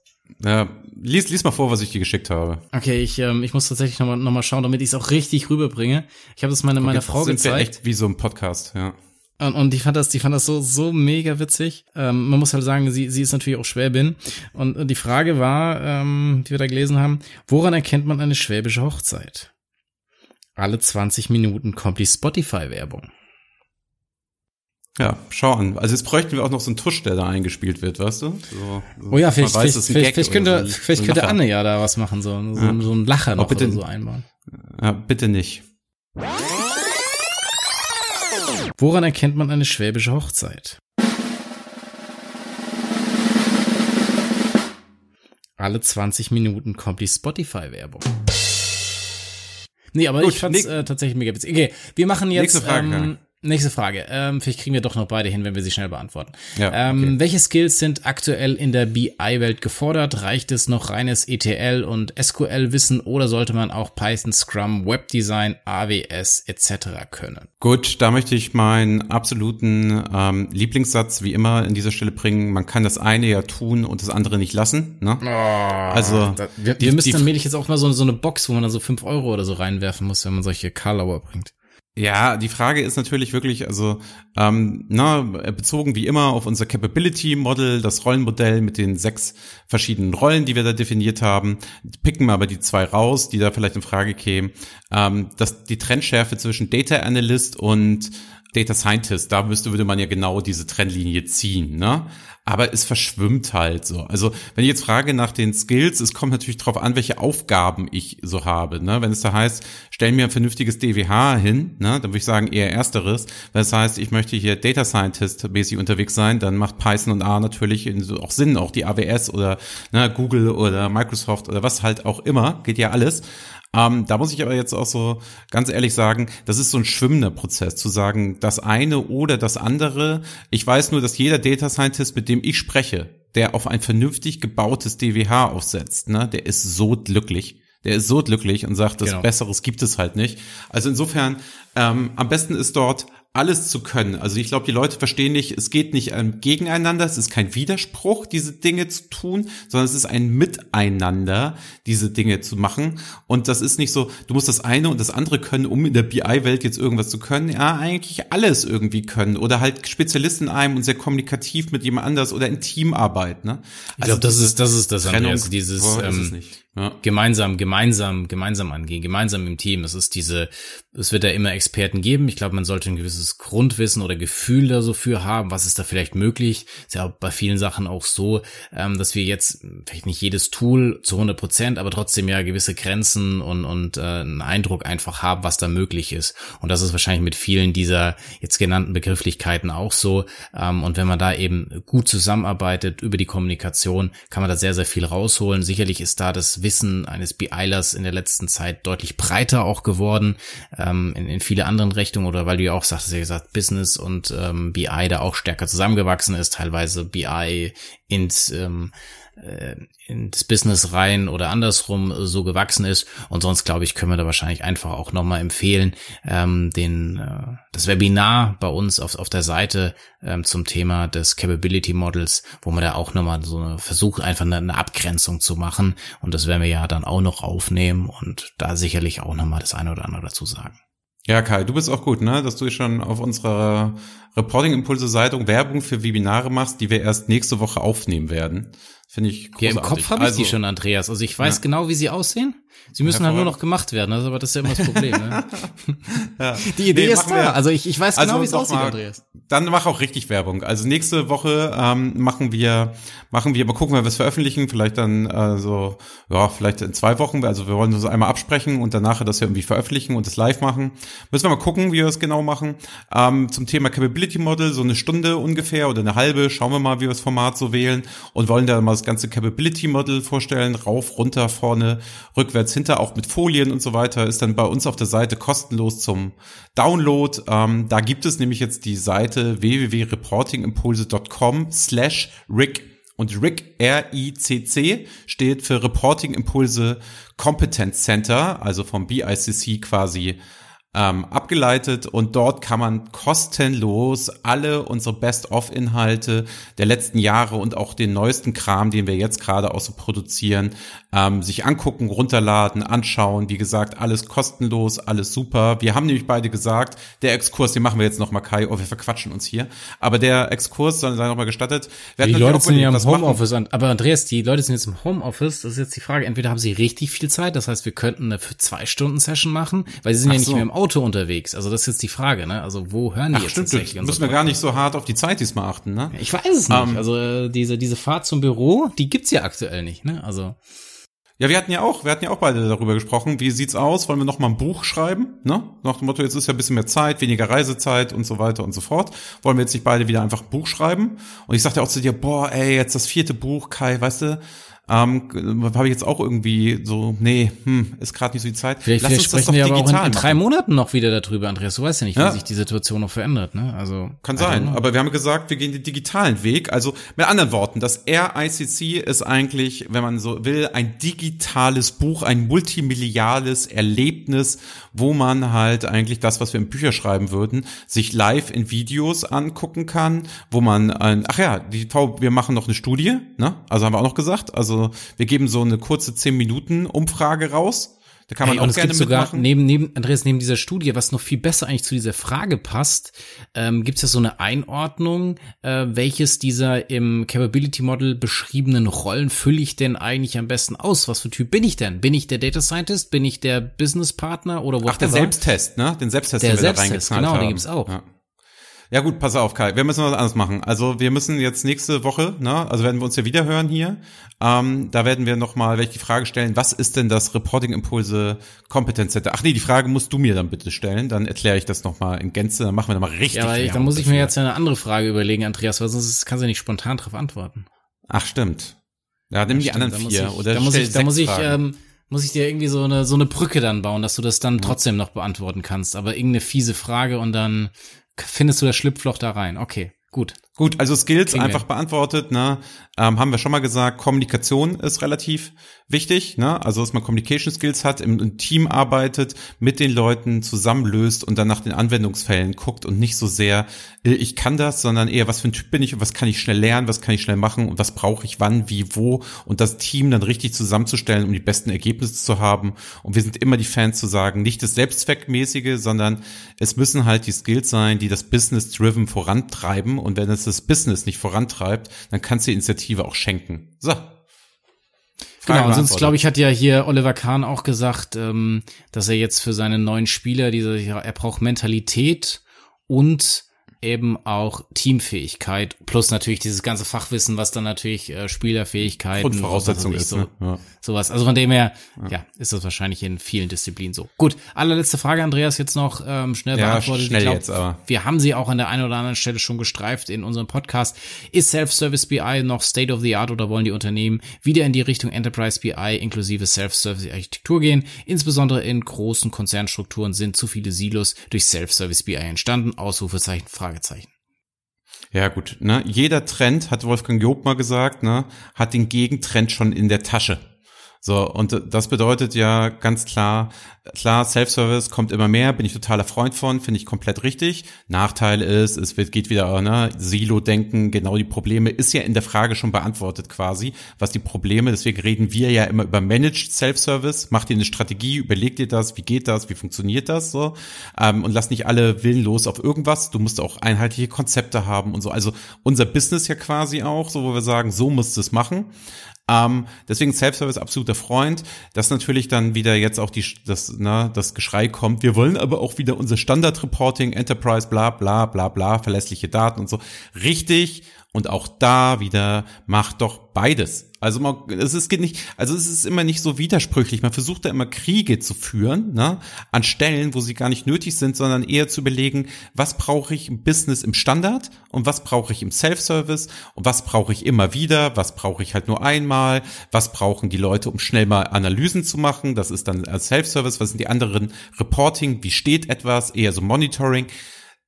Ja, lies, lies mal vor, was ich dir geschickt habe. Okay, ich, ähm, ich muss tatsächlich nochmal noch mal schauen, damit ich es auch richtig rüberbringe. Ich habe das meine, meiner Frau sind gezeigt. Wir echt wie so ein Podcast, ja. Und, und die fand das, die fand das so, so mega witzig. Ähm, man muss halt sagen, sie, sie ist natürlich auch Schwäbin. Und, die Frage war, ähm, die wir da gelesen haben, woran erkennt man eine schwäbische Hochzeit? Alle 20 Minuten kommt die Spotify-Werbung. Ja, schau an. Also jetzt bräuchten wir auch noch so einen Tusch, der da eingespielt wird, weißt du? So, so oh ja, vielleicht, weiß, vielleicht, vielleicht, vielleicht könnte, so vielleicht könnte Anne ja da was machen, so, so, ja. so ein Lacher noch bitte, so einbauen. Ja, bitte nicht. Woran erkennt man eine schwäbische Hochzeit? Alle 20 Minuten kommt die Spotify-Werbung. Nee, aber Gut, ich fand's äh, tatsächlich mega witzig. Okay, wir machen jetzt. Nächste Frage. Ähm, Nächste Frage. Ähm, vielleicht kriegen wir doch noch beide hin, wenn wir sie schnell beantworten. Ja, ähm, okay. welche Skills sind aktuell in der BI-Welt gefordert? Reicht es noch reines ETL und SQL-Wissen oder sollte man auch Python, Scrum, Webdesign, AWS etc. können? Gut, da möchte ich meinen absoluten ähm, Lieblingssatz wie immer in dieser Stelle bringen. Man kann das eine ja tun und das andere nicht lassen. Ne? Oh, also da, wir, die, wir müssen dann mäßig jetzt auch mal so, so eine Box, wo man dann so fünf Euro oder so reinwerfen muss, wenn man solche Karlauer bringt. Ja, die Frage ist natürlich wirklich, also ähm, na, bezogen wie immer auf unser Capability Model, das Rollenmodell mit den sechs verschiedenen Rollen, die wir da definiert haben, picken wir aber die zwei raus, die da vielleicht in Frage kämen. Ähm, dass die Trendschärfe zwischen Data Analyst und Data Scientist, da müsste, würde man ja genau diese Trendlinie ziehen, ne? Aber es verschwimmt halt so. Also wenn ich jetzt frage nach den Skills, es kommt natürlich darauf an, welche Aufgaben ich so habe. Ne? Wenn es da heißt, stell mir ein vernünftiges DWH hin, ne? dann würde ich sagen eher ersteres. Wenn es heißt, ich möchte hier Data Scientist mäßig unterwegs sein, dann macht Python und A natürlich auch Sinn, auch die AWS oder ne, Google oder Microsoft oder was halt auch immer, geht ja alles. Ähm, da muss ich aber jetzt auch so ganz ehrlich sagen, das ist so ein schwimmender Prozess, zu sagen, das eine oder das andere. Ich weiß nur, dass jeder Data Scientist, mit dem ich spreche, der auf ein vernünftig gebautes DWH aufsetzt, ne, der ist so glücklich. Der ist so glücklich und sagt, das genau. Besseres gibt es halt nicht. Also insofern, ähm, am besten ist dort alles zu können. Also ich glaube, die Leute verstehen nicht, es geht nicht ähm, gegeneinander, es ist kein Widerspruch, diese Dinge zu tun, sondern es ist ein Miteinander, diese Dinge zu machen. Und das ist nicht so, du musst das eine und das andere können, um in der BI-Welt jetzt irgendwas zu können. Ja, eigentlich alles irgendwie können. Oder halt Spezialist in einem und sehr kommunikativ mit jemand anders oder in Teamarbeit. Ne? Also ich glaube, das ist, das ist das, Andreas, dieses ähm, ja. gemeinsam, gemeinsam, gemeinsam angehen, gemeinsam im Team. Es ist diese, es wird ja immer Experten geben. Ich glaube, man sollte ein gewisses Grundwissen oder Gefühl da so für haben, was ist da vielleicht möglich. Ist ja bei vielen Sachen auch so, ähm, dass wir jetzt vielleicht nicht jedes Tool zu 100 Prozent, aber trotzdem ja gewisse Grenzen und, und äh, einen Eindruck einfach haben, was da möglich ist. Und das ist wahrscheinlich mit vielen dieser jetzt genannten Begrifflichkeiten auch so. Ähm, und wenn man da eben gut zusammenarbeitet über die Kommunikation, kann man da sehr, sehr viel rausholen. Sicherlich ist da das Wissen eines BIlers in der letzten Zeit deutlich breiter auch geworden, ähm, in, in viele anderen Richtungen oder weil du ja auch sagtest, ja gesagt, Business und ähm, BI da auch stärker zusammengewachsen ist, teilweise BI ins ähm, äh, ins Business rein oder andersrum so gewachsen ist. Und sonst glaube ich, können wir da wahrscheinlich einfach auch nochmal empfehlen, ähm, den, äh, das Webinar bei uns auf, auf der Seite ähm, zum Thema des Capability Models, wo man da auch nochmal so eine, versucht, einfach eine, eine Abgrenzung zu machen. Und das werden wir ja dann auch noch aufnehmen und da sicherlich auch nochmal das eine oder andere dazu sagen. Ja, Kai, du bist auch gut, ne? Dass du schon auf unserer Reporting-Impulse-Seite Werbung für Webinare machst, die wir erst nächste Woche aufnehmen werden. Finde ich großartig. Ja, im Kopf habe ich also, die schon, Andreas. Also ich weiß ja. genau, wie sie aussehen. Sie müssen halt nur noch gemacht werden, also, aber das ist ja immer das Problem. Ne? <laughs> ja. Die Idee nee, ist da. Also ich, ich weiß genau, also wie es aussieht, mal, Andreas. Dann mach auch richtig Werbung. Also nächste Woche ähm, machen wir, machen wir, mal gucken, wenn wir es veröffentlichen, vielleicht dann äh, so, ja, vielleicht in zwei Wochen. Also wir wollen das einmal absprechen und danach das ja irgendwie veröffentlichen und das live machen. Müssen wir mal gucken, wie wir es genau machen. Ähm, zum Thema Capability Model, so eine Stunde ungefähr oder eine halbe, schauen wir mal, wie wir das Format so wählen und wollen da mal das ganze Capability Model vorstellen, rauf, runter, vorne, rückwärts, hinter, auch mit Folien und so weiter, ist dann bei uns auf der Seite kostenlos zum Download. Ähm, da gibt es nämlich jetzt die Seite www.reportingimpulse.com slash Rick. Und RIC, R-I-C-C, steht für Reporting Impulse Competence Center, also vom BICC quasi ähm, abgeleitet und dort kann man kostenlos alle unsere Best-of-Inhalte der letzten Jahre und auch den neuesten Kram, den wir jetzt gerade auch so produzieren, ähm, sich angucken, runterladen, anschauen. Wie gesagt, alles kostenlos, alles super. Wir haben nämlich beide gesagt, der Exkurs, den machen wir jetzt nochmal, Kai. Oh, wir verquatschen uns hier. Aber der Exkurs soll sei nochmal gestattet. Wir die Leute sind ja im Homeoffice. Machen. Aber Andreas, die Leute sind jetzt im Homeoffice. Das ist jetzt die Frage. Entweder haben sie richtig viel Zeit, das heißt, wir könnten eine zwei Stunden Session machen, weil sie sind Ach ja nicht so. mehr im Auto unterwegs? Also das ist jetzt die Frage, ne? Also wo hören die Ach, jetzt stimmt, tatsächlich? Müssen wir gar nicht so hart auf die Zeit diesmal achten, ne? Ich weiß es nicht. Um, ähm. also äh, diese diese Fahrt zum Büro, die gibt's ja aktuell nicht, ne? Also ja, wir hatten ja auch, wir hatten ja auch beide darüber gesprochen. Wie sieht's aus? Wollen wir noch mal ein Buch schreiben? Ne? Nach dem Motto, jetzt ist ja ein bisschen mehr Zeit, weniger Reisezeit und so weiter und so fort. Wollen wir jetzt nicht beide wieder einfach ein Buch schreiben? Und ich sagte auch zu dir, boah, ey, jetzt das vierte Buch, Kai, weißt du, ähm, habe ich jetzt auch irgendwie so, nee, hm, ist gerade nicht so die Zeit. Vielleicht, Lass vielleicht sprechen wir aber auch in, in drei Monaten noch wieder darüber, Andreas. Du weißt ja nicht, wie ja. sich die Situation noch verändert, ne? Also kann sein. Aber wir haben gesagt, wir gehen den digitalen Weg. Also mit anderen Worten, das RICC ist eigentlich, wenn man so will, ein digitales Buch, ein multimilliales Erlebnis, wo man halt eigentlich das, was wir in Bücher schreiben würden, sich live in Videos angucken kann, wo man, ein, ach ja, die wir machen noch eine Studie, ne? Also haben wir auch noch gesagt. Also also wir geben so eine kurze 10 Minuten Umfrage raus. Da kann man hey, auch gerne sogar neben, neben, Andreas, neben dieser Studie, was noch viel besser eigentlich zu dieser Frage passt, ähm, gibt es ja so eine Einordnung, äh, welches dieser im Capability Model beschriebenen Rollen fülle ich denn eigentlich am besten aus? Was für Typ bin ich denn? Bin ich der Data Scientist? Bin ich der Business Partner oder wo? Ach, der Selbsttest, ne? Den Selbsttest, der den wir Selbsttest, da genau, haben. den gibt's auch. Ja. Ja gut, pass auf, Kai. Wir müssen was anderes machen. Also wir müssen jetzt nächste Woche, ne, also werden wir uns ja wieder hören hier. Ähm, da werden wir nochmal, werde ich die Frage stellen, was ist denn das Reporting Impulse Competence Center? Ach nee, die Frage musst du mir dann bitte stellen. Dann erkläre ich das nochmal in Gänze. Dann machen wir nochmal richtig. Ja, aber da muss ich mir jetzt eine andere Frage überlegen, Andreas, weil sonst kannst du nicht spontan darauf antworten. Ach stimmt. Ja, nimm die stimmt, anderen vier. Ich, oder da muss ich, da muss ich, ähm, muss ich dir irgendwie so eine, so eine Brücke dann bauen, dass du das dann trotzdem noch beantworten kannst. Aber irgendeine fiese Frage und dann findest du das Schlupfloch da rein. Okay, gut. Gut, also Skills Kriegen einfach wir. beantwortet, ne? Ähm, haben wir schon mal gesagt, Kommunikation ist relativ wichtig, ne? Also dass man Communication Skills hat, im, Team arbeitet, mit den Leuten zusammenlöst und dann nach den Anwendungsfällen guckt und nicht so sehr, äh, ich kann das, sondern eher, was für ein Typ bin ich und was kann ich schnell lernen, was kann ich schnell machen und was brauche ich wann, wie, wo und das Team dann richtig zusammenzustellen, um die besten Ergebnisse zu haben. Und wir sind immer die Fans zu sagen, nicht das Selbstzweckmäßige, sondern es müssen halt die Skills sein, die das Business-driven vorantreiben und wenn es das Business nicht vorantreibt, dann kannst du die Initiative auch schenken. So. Frage genau, sonst glaube ich, hat ja hier Oliver Kahn auch gesagt, ähm, dass er jetzt für seine neuen Spieler diese, er braucht Mentalität und eben auch Teamfähigkeit plus natürlich dieses ganze Fachwissen, was dann natürlich äh, Spielerfähigkeiten Grundvoraussetzung ist, so, ne? ja. sowas. Also von dem her, ja. ja. ist das wahrscheinlich in vielen Disziplinen so. Gut, allerletzte Frage, Andreas, jetzt noch ähm, schnell ja, beantwortet. Schnell glaub, jetzt, aber. Wir haben sie auch an der einen oder anderen Stelle schon gestreift in unserem Podcast. Ist Self-Service BI noch State of the Art oder wollen die Unternehmen wieder in die Richtung Enterprise BI inklusive Self-Service Architektur gehen? Insbesondere in großen Konzernstrukturen sind zu viele Silos durch Self-Service BI entstanden. Ausrufezeichen, Frage Fragezeichen. Ja, gut, ne? Jeder Trend, hat Wolfgang Job mal gesagt, ne, hat den Gegentrend schon in der Tasche. So, und das bedeutet ja ganz klar, klar, Self-Service kommt immer mehr, bin ich totaler Freund von, finde ich komplett richtig. Nachteil ist, es wird, geht wieder, ne, Silo-Denken, genau die Probleme, ist ja in der Frage schon beantwortet quasi, was die Probleme, deswegen reden wir ja immer über Managed Self-Service, macht ihr eine Strategie, überlegt ihr das, wie geht das, wie funktioniert das, so, ähm, und lasst nicht alle willenlos auf irgendwas, du musst auch einheitliche Konzepte haben und so, also unser Business ja quasi auch, so, wo wir sagen, so musst du es machen, ähm, deswegen Self-Service absoluter Freund. Das natürlich dann wieder jetzt auch die, das, na, das Geschrei kommt. Wir wollen aber auch wieder unser Standard-Reporting, Enterprise, bla, bla, bla, bla, verlässliche Daten und so. Richtig. Und auch da wieder macht doch beides. Also man, es ist nicht, also es ist immer nicht so widersprüchlich. Man versucht da immer Kriege zu führen, ne, an Stellen, wo sie gar nicht nötig sind, sondern eher zu überlegen, was brauche ich im Business im Standard und was brauche ich im Self-Service und was brauche ich immer wieder, was brauche ich halt nur einmal, was brauchen die Leute, um schnell mal Analysen zu machen. Das ist dann Self-Service. Was sind die anderen Reporting? Wie steht etwas? Eher so Monitoring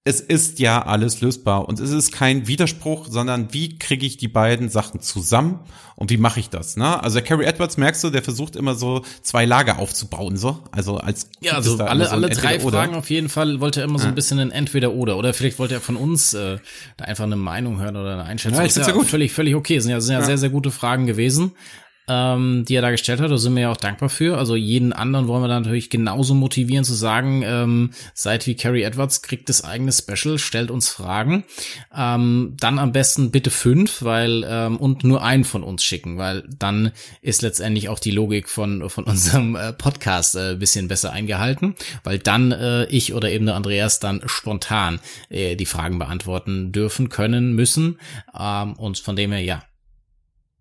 es ist ja alles lösbar und es ist kein Widerspruch, sondern wie kriege ich die beiden Sachen zusammen und wie mache ich das? Ne? Also der Carrie Edwards merkst du, der versucht immer so zwei Lager aufzubauen, so also als ja also alle so alle drei Fragen auf jeden Fall wollte er immer so ein bisschen ein Entweder oder oder vielleicht wollte er von uns äh, da einfach eine Meinung hören oder eine Einschätzung. Ja, ich finde ja, ja gut. völlig völlig okay, sind ja, sind ja, ja sehr sehr gute Fragen gewesen ähm, die er da gestellt hat. Da sind wir ja auch dankbar für. Also jeden anderen wollen wir da natürlich genauso motivieren zu sagen, ähm, seid wie Carrie Edwards, kriegt das eigene Special, stellt uns Fragen. Ähm, dann am besten bitte fünf, weil ähm, und nur einen von uns schicken, weil dann ist letztendlich auch die Logik von von unserem äh, Podcast äh, bisschen besser eingehalten, weil dann äh, ich oder eben der Andreas dann spontan äh, die Fragen beantworten dürfen, können, müssen. Ähm, und von dem her ja,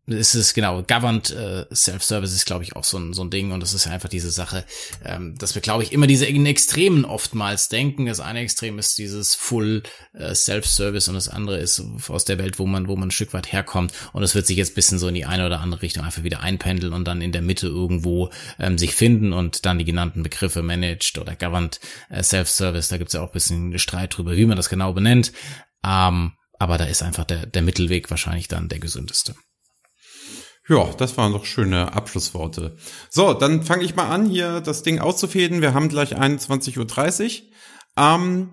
es ist genau, Governed äh, Self-Service ist, glaube ich, auch so ein, so ein Ding und das ist ja einfach diese Sache, ähm, dass wir, glaube ich, immer diese in Extremen oftmals denken. Das eine Extrem ist dieses Full äh, Self-Service und das andere ist aus der Welt, wo man, wo man ein Stück weit herkommt und es wird sich jetzt bisschen so in die eine oder andere Richtung einfach wieder einpendeln und dann in der Mitte irgendwo ähm, sich finden und dann die genannten Begriffe Managed oder Governed äh, Self-Service, da gibt's ja auch bisschen Streit drüber, wie man das genau benennt. Ähm, aber da ist einfach der, der Mittelweg wahrscheinlich dann der gesündeste. Ja, das waren doch schöne Abschlussworte. So, dann fange ich mal an, hier das Ding auszufäden. Wir haben gleich 21.30 Uhr. Ähm,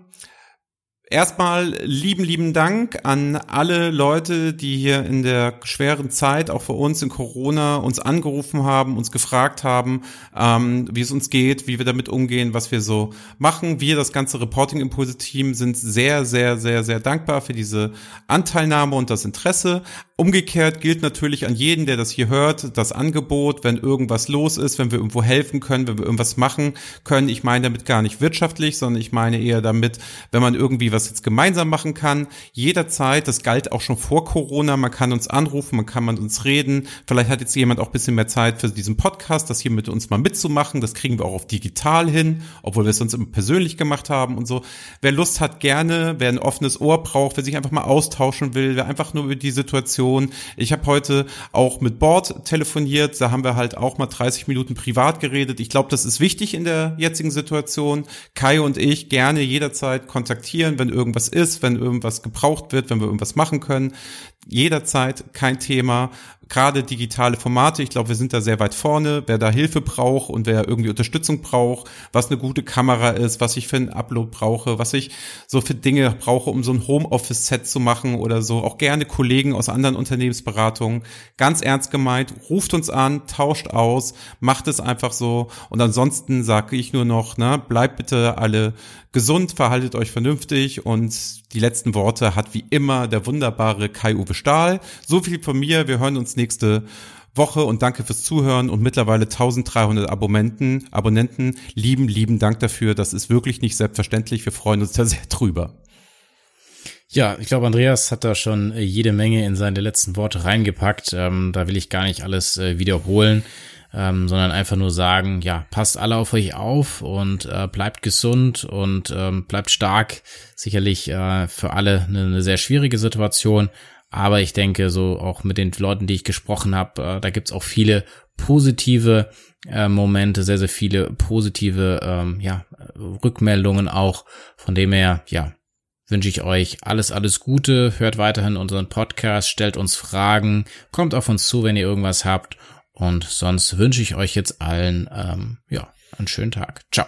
Erstmal lieben, lieben Dank an alle Leute, die hier in der schweren Zeit, auch für uns in Corona, uns angerufen haben, uns gefragt haben, ähm, wie es uns geht, wie wir damit umgehen, was wir so machen. Wir, das ganze Reporting Impulse Team, sind sehr, sehr, sehr, sehr dankbar für diese Anteilnahme und das Interesse. Umgekehrt gilt natürlich an jeden, der das hier hört, das Angebot, wenn irgendwas los ist, wenn wir irgendwo helfen können, wenn wir irgendwas machen können. Ich meine damit gar nicht wirtschaftlich, sondern ich meine eher damit, wenn man irgendwie was jetzt gemeinsam machen kann, jederzeit, das galt auch schon vor Corona, man kann uns anrufen, man kann mit uns reden. Vielleicht hat jetzt jemand auch bisschen mehr Zeit für diesen Podcast, das hier mit uns mal mitzumachen. Das kriegen wir auch auf digital hin, obwohl wir es uns immer persönlich gemacht haben und so. Wer Lust hat, gerne, wer ein offenes Ohr braucht, wer sich einfach mal austauschen will, wer einfach nur über die Situation Situation. Ich habe heute auch mit Bord telefoniert, da haben wir halt auch mal 30 Minuten privat geredet. Ich glaube, das ist wichtig in der jetzigen Situation. Kai und ich gerne jederzeit kontaktieren, wenn irgendwas ist, wenn irgendwas gebraucht wird, wenn wir irgendwas machen können jederzeit kein Thema. Gerade digitale Formate, ich glaube, wir sind da sehr weit vorne. Wer da Hilfe braucht und wer irgendwie Unterstützung braucht, was eine gute Kamera ist, was ich für einen Upload brauche, was ich so für Dinge brauche, um so ein Homeoffice-Set zu machen oder so. Auch gerne Kollegen aus anderen Unternehmensberatungen. Ganz ernst gemeint, ruft uns an, tauscht aus, macht es einfach so. Und ansonsten sage ich nur noch, ne, bleibt bitte alle gesund, verhaltet euch vernünftig und die letzten Worte hat wie immer der wunderbare Kai-Uwe Stahl. So viel von mir, wir hören uns nächste Woche und danke fürs Zuhören und mittlerweile 1300 Abonnenten, Abonnenten. Lieben, lieben Dank dafür. Das ist wirklich nicht selbstverständlich. Wir freuen uns da sehr drüber. Ja, ich glaube, Andreas hat da schon jede Menge in seine letzten Worte reingepackt. Ähm, da will ich gar nicht alles äh, wiederholen ähm, sondern einfach nur sagen, ja, passt alle auf euch auf und äh, bleibt gesund und ähm, bleibt stark. Sicherlich äh, für alle eine, eine sehr schwierige Situation, aber ich denke, so auch mit den Leuten, die ich gesprochen habe, äh, da gibt's auch viele positive äh, Momente, sehr, sehr viele positive ähm, ja, Rückmeldungen auch. Von dem her, ja, wünsche ich euch alles, alles Gute. Hört weiterhin unseren Podcast, stellt uns Fragen, kommt auf uns zu, wenn ihr irgendwas habt. Und sonst wünsche ich euch jetzt allen ähm, ja, einen schönen Tag. Ciao.